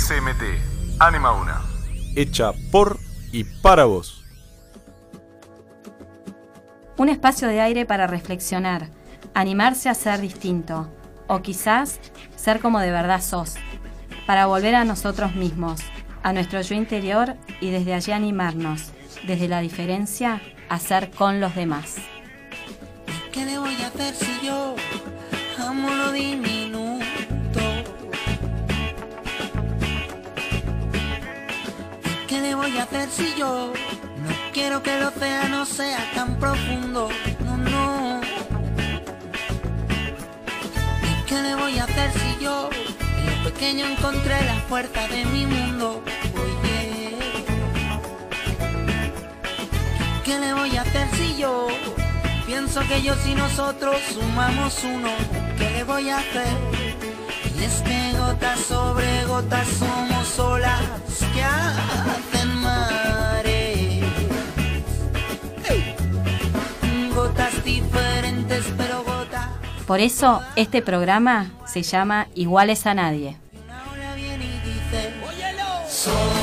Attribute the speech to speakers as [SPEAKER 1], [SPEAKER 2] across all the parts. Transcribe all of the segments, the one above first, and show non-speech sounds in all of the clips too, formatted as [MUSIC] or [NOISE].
[SPEAKER 1] SMT, Anima Una.
[SPEAKER 2] Hecha por y para vos.
[SPEAKER 3] Un espacio de aire para reflexionar, animarse a ser distinto, o quizás ser como de verdad sos, para volver a nosotros mismos, a nuestro yo interior y desde allí animarnos, desde la diferencia, a ser con los demás.
[SPEAKER 4] ¿Qué le voy a hacer si yo amo lo? ¿Qué le voy a hacer si yo no quiero que el océano sea tan profundo? No, no. ¿Qué le voy a hacer si yo en lo pequeño encontré la puerta de mi mundo? Oye. ¿Qué le voy a hacer si yo pienso que yo y nosotros sumamos uno? ¿Qué le voy a hacer? Y es que gotas sobre gotas somos olas que hacen mares. Gotas diferentes pero gotas.
[SPEAKER 3] Por eso este programa se llama Iguales a Nadie.
[SPEAKER 4] Una ola viene y dice, Somos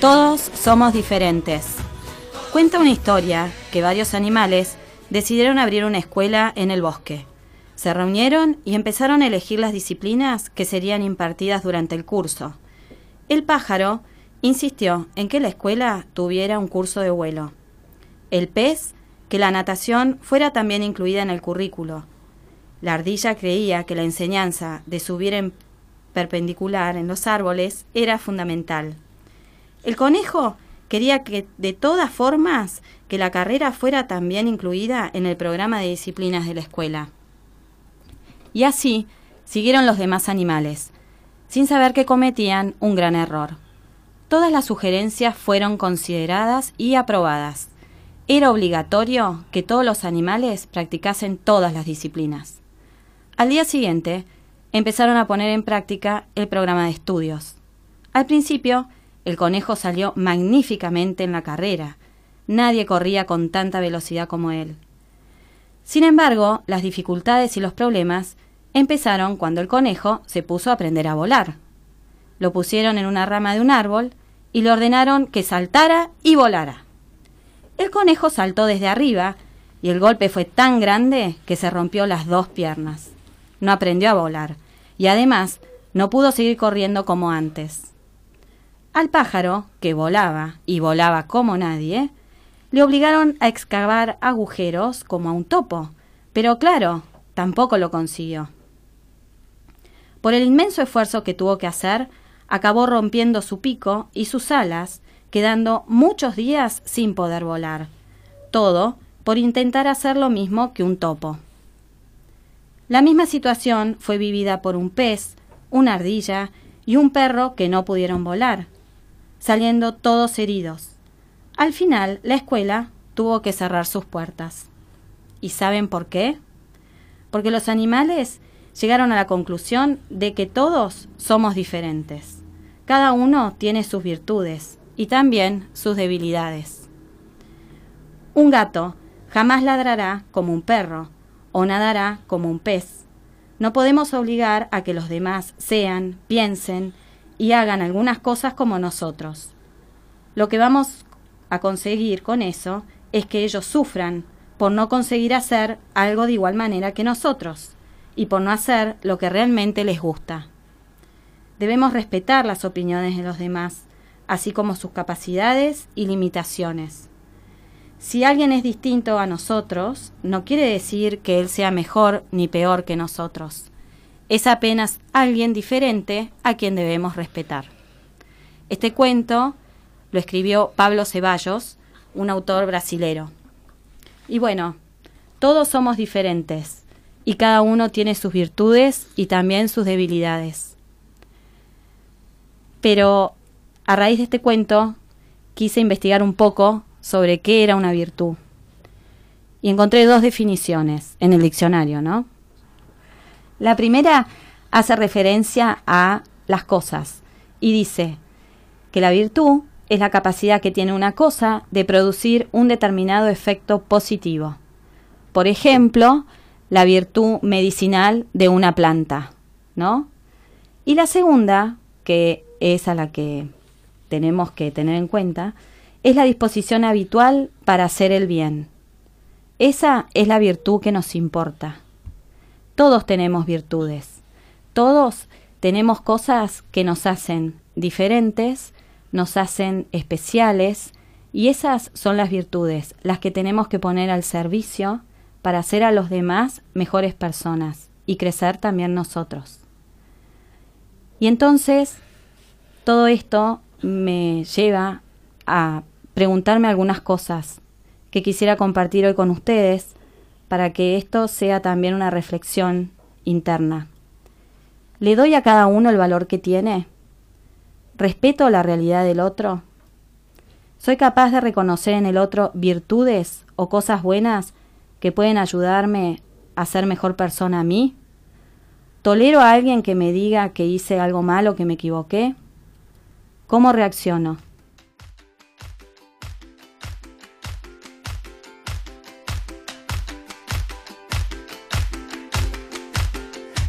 [SPEAKER 4] Todos somos
[SPEAKER 3] diferentes. Cuenta una historia que varios animales decidieron abrir una escuela en el bosque. Se reunieron y empezaron a elegir las disciplinas que serían impartidas durante el curso. El pájaro insistió en que la escuela tuviera un curso de vuelo. El pez, que la natación fuera también incluida en el currículo. La ardilla creía que la enseñanza de subir en perpendicular en los árboles era fundamental. El conejo quería que de todas formas que la carrera fuera también incluida en el programa de disciplinas de la escuela. Y así siguieron los demás animales, sin saber que cometían un gran error. Todas las sugerencias fueron consideradas y aprobadas. Era obligatorio que todos los animales practicasen todas las disciplinas. Al día siguiente, empezaron a poner en práctica el programa de estudios. Al principio, el conejo salió magníficamente en la carrera. Nadie corría con tanta velocidad como él. Sin embargo, las dificultades y los problemas empezaron cuando el conejo se puso a aprender a volar. Lo pusieron en una rama de un árbol y le ordenaron que saltara y volara. El conejo saltó desde arriba y el golpe fue tan grande que se rompió las dos piernas. No aprendió a volar y además no pudo seguir corriendo como antes. Al pájaro, que volaba y volaba como nadie, le obligaron a excavar agujeros como a un topo, pero claro, tampoco lo consiguió. Por el inmenso esfuerzo que tuvo que hacer, acabó rompiendo su pico y sus alas, quedando muchos días sin poder volar. Todo por intentar hacer lo mismo que un topo. La misma situación fue vivida por un pez, una ardilla y un perro que no pudieron volar, saliendo todos heridos. Al final, la escuela tuvo que cerrar sus puertas. ¿Y saben por qué? Porque los animales llegaron a la conclusión de que todos somos diferentes. Cada uno tiene sus virtudes y también sus debilidades. Un gato jamás ladrará como un perro o nadará como un pez. No podemos obligar a que los demás sean, piensen y hagan algunas cosas como nosotros. Lo que vamos a conseguir con eso es que ellos sufran por no conseguir hacer algo de igual manera que nosotros y por no hacer lo que realmente les gusta. Debemos respetar las opiniones de los demás, así como sus capacidades y limitaciones. Si alguien es distinto a nosotros, no quiere decir que él sea mejor ni peor que nosotros. Es apenas alguien diferente a quien debemos respetar. Este cuento lo escribió Pablo Ceballos, un autor brasilero. Y bueno, todos somos diferentes y cada uno tiene sus virtudes y también sus debilidades. Pero a raíz de este cuento quise investigar un poco sobre qué era una virtud. y encontré dos definiciones en el diccionario, ¿no? La primera hace referencia a las cosas y dice que la virtud es la capacidad que tiene una cosa de producir un determinado efecto positivo. Por ejemplo, la virtud medicinal de una planta, ¿no? Y la segunda, que es a la que tenemos que tener en cuenta, es la disposición habitual para hacer el bien. Esa es la virtud que nos importa. Todos tenemos virtudes. Todos tenemos cosas que nos hacen diferentes, nos hacen especiales, y esas son las virtudes, las que tenemos que poner al servicio para hacer a los demás mejores personas y crecer también nosotros. Y entonces, todo esto me lleva a preguntarme algunas cosas que quisiera compartir hoy con ustedes para que esto sea también una reflexión interna. ¿Le doy a cada uno el valor que tiene? ¿Respeto la realidad del otro? ¿Soy capaz de reconocer en el otro virtudes o cosas buenas que pueden ayudarme a ser mejor persona a mí? ¿Tolero a alguien que me diga que hice algo malo, que me equivoqué? ¿Cómo reacciono?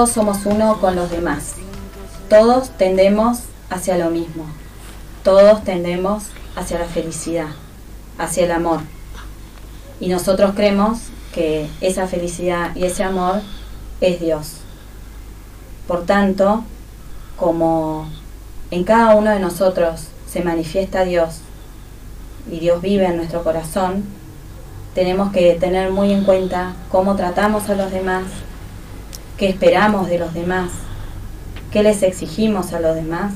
[SPEAKER 5] todos somos uno con los demás. Todos
[SPEAKER 3] tendemos hacia lo mismo. Todos tendemos hacia la felicidad, hacia el amor. Y nosotros creemos que esa felicidad y ese amor es Dios. Por tanto, como en cada uno de nosotros se manifiesta Dios y Dios vive en nuestro corazón, tenemos que tener muy en cuenta cómo tratamos a los demás, qué esperamos de los demás, qué les exigimos a los demás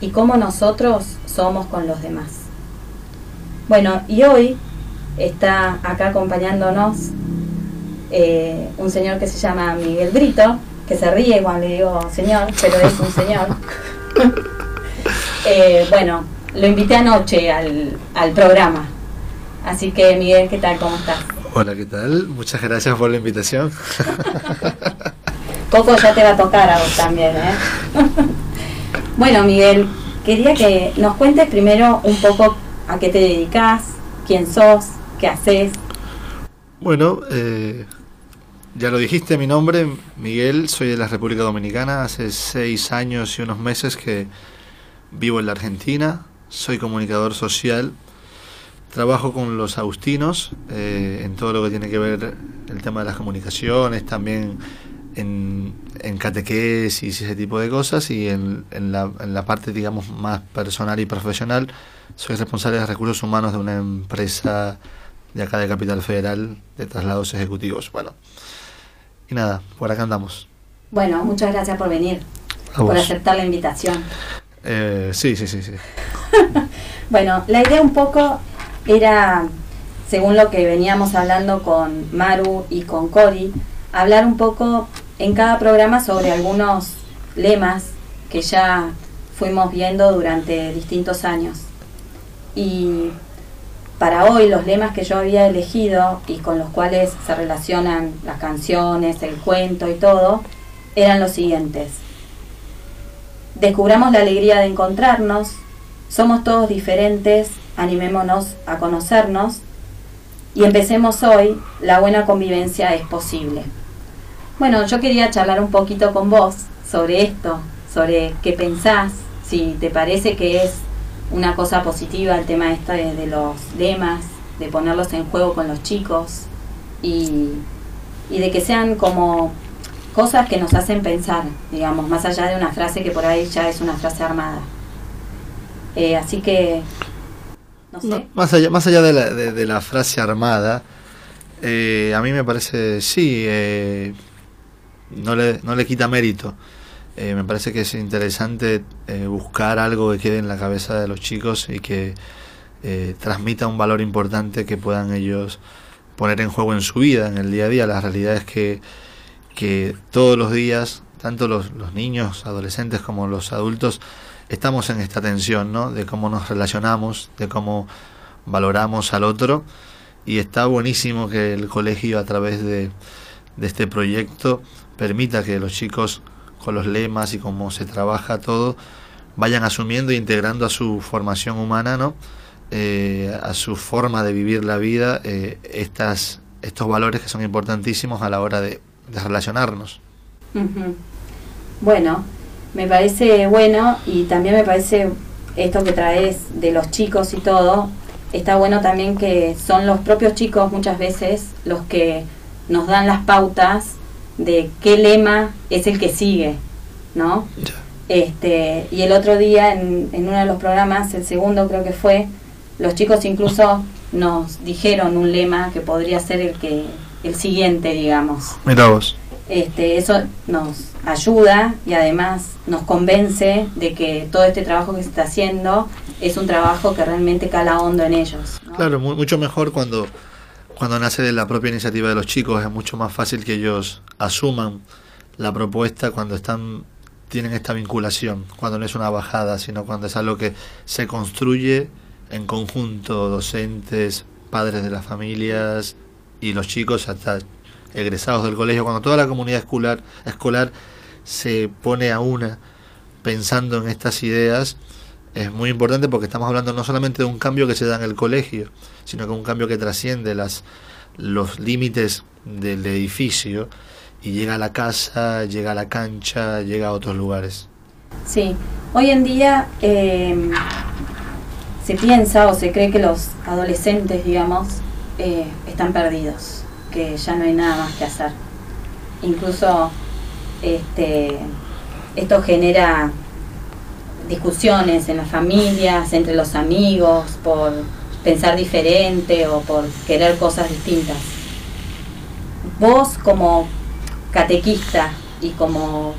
[SPEAKER 3] y cómo nosotros somos con los demás. Bueno, y hoy está acá acompañándonos eh, un señor que se llama Miguel Brito, que se ríe cuando le digo señor, pero es un señor. [LAUGHS] Eh, bueno, lo invité anoche al, al programa. Así que Miguel, ¿qué tal? ¿Cómo estás?
[SPEAKER 6] Hola, ¿qué tal? Muchas gracias por la invitación. [LAUGHS]
[SPEAKER 3] Coco ya te va a tocar a vos también, ¿eh? [LAUGHS] bueno, Miguel, quería que nos cuentes primero un poco a qué te dedicas, quién sos, qué haces.
[SPEAKER 6] Bueno, eh, ya lo dijiste, mi nombre, Miguel, soy de la República Dominicana, hace seis años y unos meses que vivo en la Argentina, soy comunicador social, trabajo con los agustinos eh, en todo lo que tiene que ver el tema de las comunicaciones, también en, en catequesis y ese tipo de cosas, y en, en, la, en la parte, digamos, más personal y profesional, soy responsable de recursos humanos de una empresa de acá de Capital Federal de traslados ejecutivos. Bueno, y nada, por acá andamos.
[SPEAKER 3] Bueno, muchas gracias por venir, por aceptar la invitación.
[SPEAKER 6] Eh, sí, sí, sí, sí. [LAUGHS]
[SPEAKER 3] Bueno, la idea un poco era, según lo que veníamos hablando con Maru y con Cori, hablar un poco en cada programa sobre algunos lemas que ya fuimos viendo durante distintos años. Y para hoy los lemas que yo había elegido y con los cuales se relacionan las canciones, el cuento y todo, eran los siguientes. Descubramos la alegría de encontrarnos, somos todos diferentes, animémonos a conocernos y empecemos hoy, la buena convivencia es posible. Bueno, yo quería charlar un poquito con vos sobre esto, sobre qué pensás, si te parece que es una cosa positiva el tema este de, los lemas, de ponerlos en juego con los chicos y, y de que sean como cosas que nos hacen pensar, digamos, más allá de una frase que por ahí ya es una frase armada. Eh, así que, no sé.
[SPEAKER 6] Más allá, más allá de, la, de la frase armada, eh, a mí me parece, sí, eh, no, le, no le quita mérito. Eh, me parece que es interesante eh, buscar algo que quede en la cabeza de los chicos y que eh, transmita un valor importante que puedan ellos poner en juego en su vida, en el día a día. La realidad es que, que todos los días, tanto los, los niños, adolescentes como los adultos, estamos en esta tensión, ¿no? De cómo nos relacionamos, de cómo valoramos al otro. Y está buenísimo que el colegio, a través de, de este proyecto, permita que los chicos, con los lemas y cómo se trabaja todo, vayan asumiendo e integrando a su formación humana, ¿no? Eh, a su forma de vivir la vida, eh, estas, estos valores que son importantísimos a la hora de, relacionarnos.
[SPEAKER 3] Bueno, me parece bueno y también me parece esto que traes de los chicos y todo, está bueno también que son los propios chicos muchas veces los que nos dan las pautas de qué lema es el que sigue, ¿no? Este, y el otro día en, en uno de los programas, el segundo creo que fue, los chicos incluso nos dijeron un lema que podría ser el que el siguiente, digamos.
[SPEAKER 6] Mira vos.
[SPEAKER 3] Este, eso nos ayuda y además nos convence de que todo este trabajo que se está haciendo es un trabajo que realmente cala hondo en ellos. ¿no?
[SPEAKER 6] Claro, mu- mucho mejor cuando, cuando nace de la propia iniciativa de los chicos, es mucho más fácil que ellos asuman la propuesta cuando están tienen esta vinculación, cuando no es una bajada, sino cuando es algo que se construye en conjunto, docentes, padres de las familias y los chicos hasta egresados del colegio, cuando toda la comunidad escolar, escolar se pone a una pensando en estas ideas, es muy importante porque estamos hablando no solamente de un cambio que se da en el colegio, sino que un cambio que trasciende las, los límites del edificio y llega a la casa, llega a la cancha, llega a otros lugares.
[SPEAKER 3] Sí, hoy en día eh, se piensa o se cree que los adolescentes, digamos, eh, están perdidos, que ya no hay nada más que hacer. Incluso este, esto genera discusiones en las familias, entre los amigos, por pensar diferente o por querer cosas distintas. Vos como catequista y como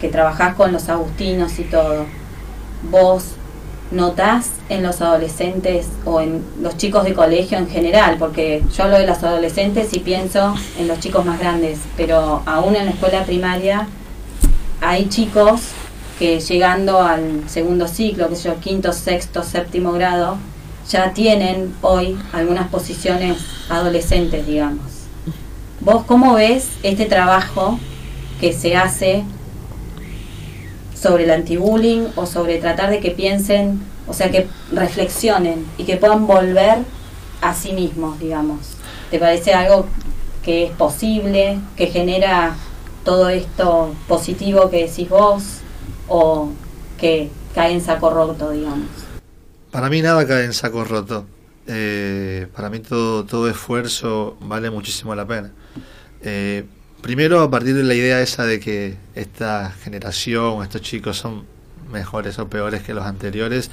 [SPEAKER 3] que trabajás con los agustinos y todo, vos notás en los adolescentes o en los chicos de colegio en general, porque yo hablo de los adolescentes y pienso en los chicos más grandes, pero aún en la escuela primaria hay chicos que llegando al segundo ciclo, que yo, quinto, sexto, séptimo grado, ya tienen hoy algunas posiciones adolescentes, digamos. ¿Vos cómo ves este trabajo que se hace sobre el antibullying o sobre tratar de que piensen, o sea, que reflexionen y que puedan volver a sí mismos, digamos? ¿Te parece algo que es posible, que genera todo esto positivo que decís vos o que cae en saco roto, digamos?
[SPEAKER 6] Para mí nada cae en saco roto. Eh, para mí todo, todo esfuerzo vale muchísimo la pena. Eh, primero a partir de la idea esa de que esta generación, estos chicos son mejores o peores que los anteriores,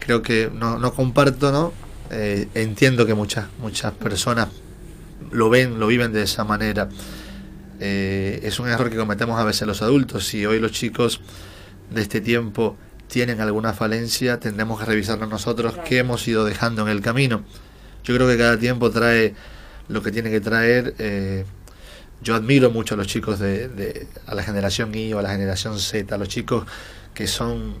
[SPEAKER 6] creo que no, no comparto, ¿no? Eh, entiendo que muchas, muchas personas lo ven, lo viven de esa manera. es un error que cometemos a veces los adultos. Si hoy los chicos de este tiempo tienen alguna falencia, tendremos que revisarnos nosotros qué hemos ido dejando en el camino. Yo creo que cada tiempo trae lo que tiene que traer. Eh, yo admiro mucho a los chicos de, a la generación Y o a la generación Z, a los chicos que son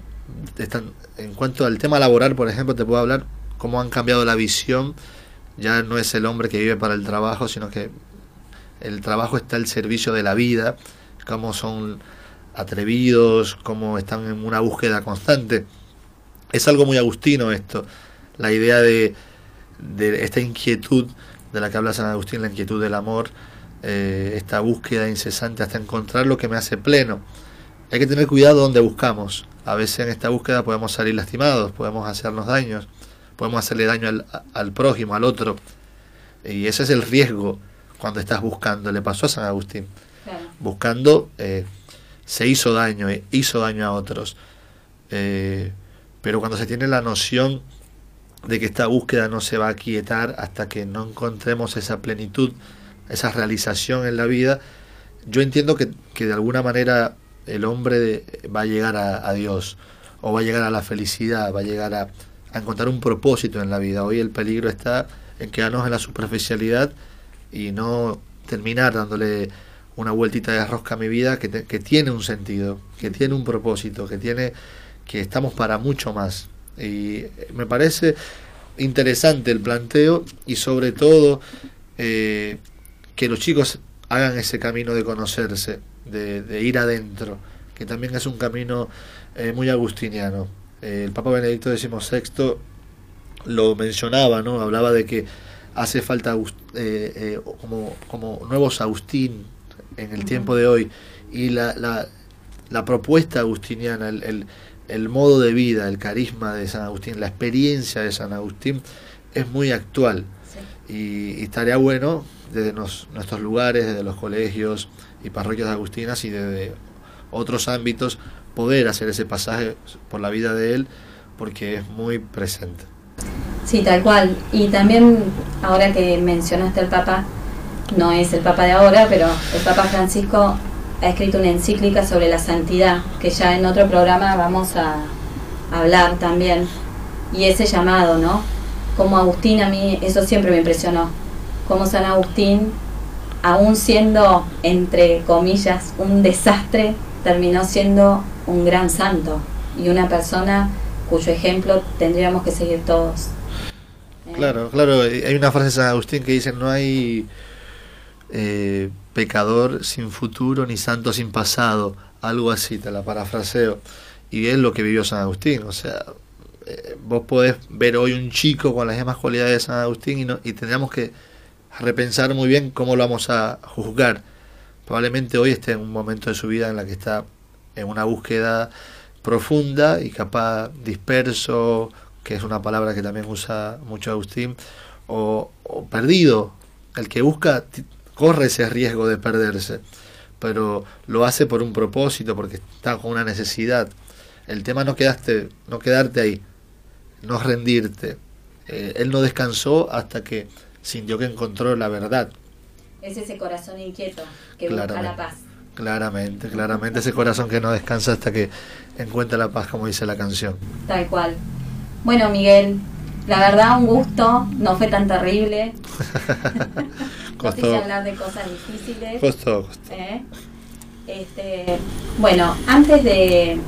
[SPEAKER 6] están en cuanto al tema laboral, por ejemplo, te puedo hablar cómo han cambiado la visión. Ya no es el hombre que vive para el trabajo, sino que el trabajo está al servicio de la vida, cómo son atrevidos, como están en una búsqueda constante. Es algo muy agustino esto, la idea de, de esta inquietud de la que habla San Agustín, la inquietud del amor, eh, esta búsqueda incesante hasta encontrar lo que me hace pleno. Hay que tener cuidado donde buscamos. A veces en esta búsqueda podemos salir lastimados, podemos hacernos daños, podemos hacerle daño al, al prójimo, al otro. Y ese es el riesgo cuando estás buscando. Le pasó a San Agustín. Buscando eh, se hizo daño, eh, hizo daño a otros. Eh, pero cuando se tiene la noción de que esta búsqueda no se va a quietar hasta que no encontremos esa plenitud, esa realización en la vida, yo entiendo que, de alguna manera el hombre va a llegar a, Dios, o va a llegar a la felicidad, va a llegar a, a encontrar un propósito en la vida. Hoy el peligro está en quedarnos en la superficialidad y no terminar dándole una vueltita de rosca a mi vida que, que, tiene un sentido, que tiene un propósito, que tiene que estamos para mucho más. Y me parece interesante el planteo y sobre todo eh, que los chicos hagan ese camino de conocerse, de, ir adentro, que también es un camino eh, muy agustiniano. el Papa Benedicto XVI lo mencionaba, ¿no? hablaba de que hace falta eh, como, como nuevos Agustín, en el tiempo de hoy y la, la, la propuesta agustiniana, el, el, modo de vida, el carisma de San Agustín, la experiencia de San Agustín es muy actual y, estaría bueno desde nuestros lugares, desde los colegios y parroquias agustinas y desde otros ámbitos poder hacer ese pasaje por la vida de él porque es muy presente.
[SPEAKER 3] Sí, tal cual. Y también, ahora que mencionaste al Papa, no es el Papa de ahora, pero el Papa Francisco ha escrito una encíclica sobre la santidad, que ya en otro programa vamos a hablar también. Y ese llamado, ¿no? Como Agustín, a mí eso siempre me impresionó. Como San Agustín, aún siendo, entre comillas, un desastre, terminó siendo un gran santo y una persona cuyo ejemplo tendríamos que seguir todos.
[SPEAKER 6] Claro, claro, hay una frase de San Agustín que dice, no hay eh, pecador sin futuro ni santo sin pasado, algo así, te la parafraseo. Y es lo que vivió San Agustín, o sea, eh, vos podés ver hoy un chico con las mismas cualidades de San Agustín y, no, y tendríamos que repensar muy bien cómo lo vamos a juzgar. Probablemente hoy esté en un momento de su vida en la que está en una búsqueda profunda y capaz disperso, que es una palabra que también usa mucho Agustín, o, o perdido. El que busca corre ese riesgo de perderse, pero lo hace por un propósito, porque está con una necesidad. El tema no quedaste, no quedarte ahí, no rendirte. Eh, él no descansó hasta que sintió que encontró la verdad.
[SPEAKER 3] Es ese corazón inquieto que busca la paz.
[SPEAKER 6] Claramente, claramente ese corazón que no descansa hasta que encuentra la paz, como dice la canción.
[SPEAKER 3] Tal cual. Bueno, Miguel, la verdad un gusto, no fue tan terrible. [LAUGHS] costó. hablar de cosas difíciles.
[SPEAKER 6] Costó,
[SPEAKER 3] ¿Eh? Este, bueno, antes de,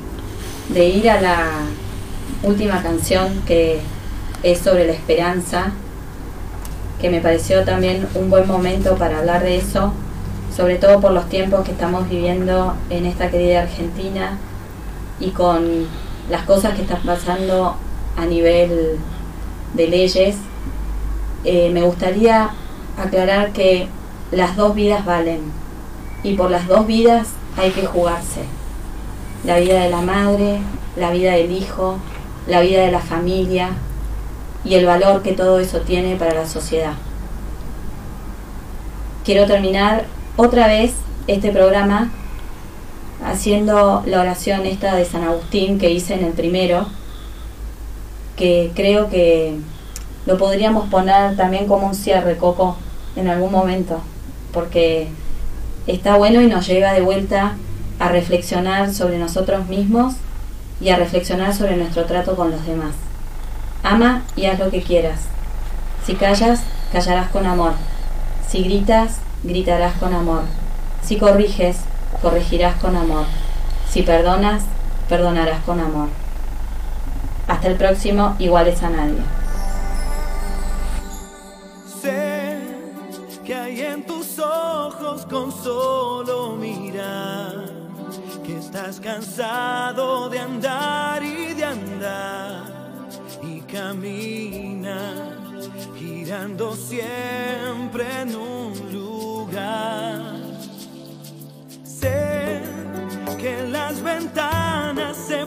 [SPEAKER 3] de ir a la última canción que es sobre la esperanza, que me pareció también un buen momento para hablar de eso, sobre todo por los tiempos que estamos viviendo en esta querida Argentina y con las cosas que están pasando a nivel de leyes, eh, me gustaría aclarar que las dos vidas valen y por las dos vidas hay que jugarse. La vida de la madre, la vida del hijo, la vida de la familia y el valor que todo eso tiene para la sociedad. Quiero terminar otra vez este programa haciendo la oración esta de San Agustín que hice en el primero, que creo que lo podríamos poner también como un cierre, Coco, en algún momento, porque está bueno y nos lleva de vuelta a reflexionar sobre nosotros mismos y a reflexionar sobre nuestro trato con los demás. Ama y haz lo que quieras. Si callas, callarás con amor. Si gritas, gritarás con amor. Si corriges, corregirás con amor. Si perdonas, perdonarás con amor. Hasta el próximo, iguales a nadie.
[SPEAKER 7] Con solo mirar, que estás cansado de andar y de andar y camina girando siempre en un lugar. Sé que las ventanas se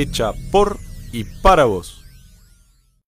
[SPEAKER 2] Hecha por y para vos.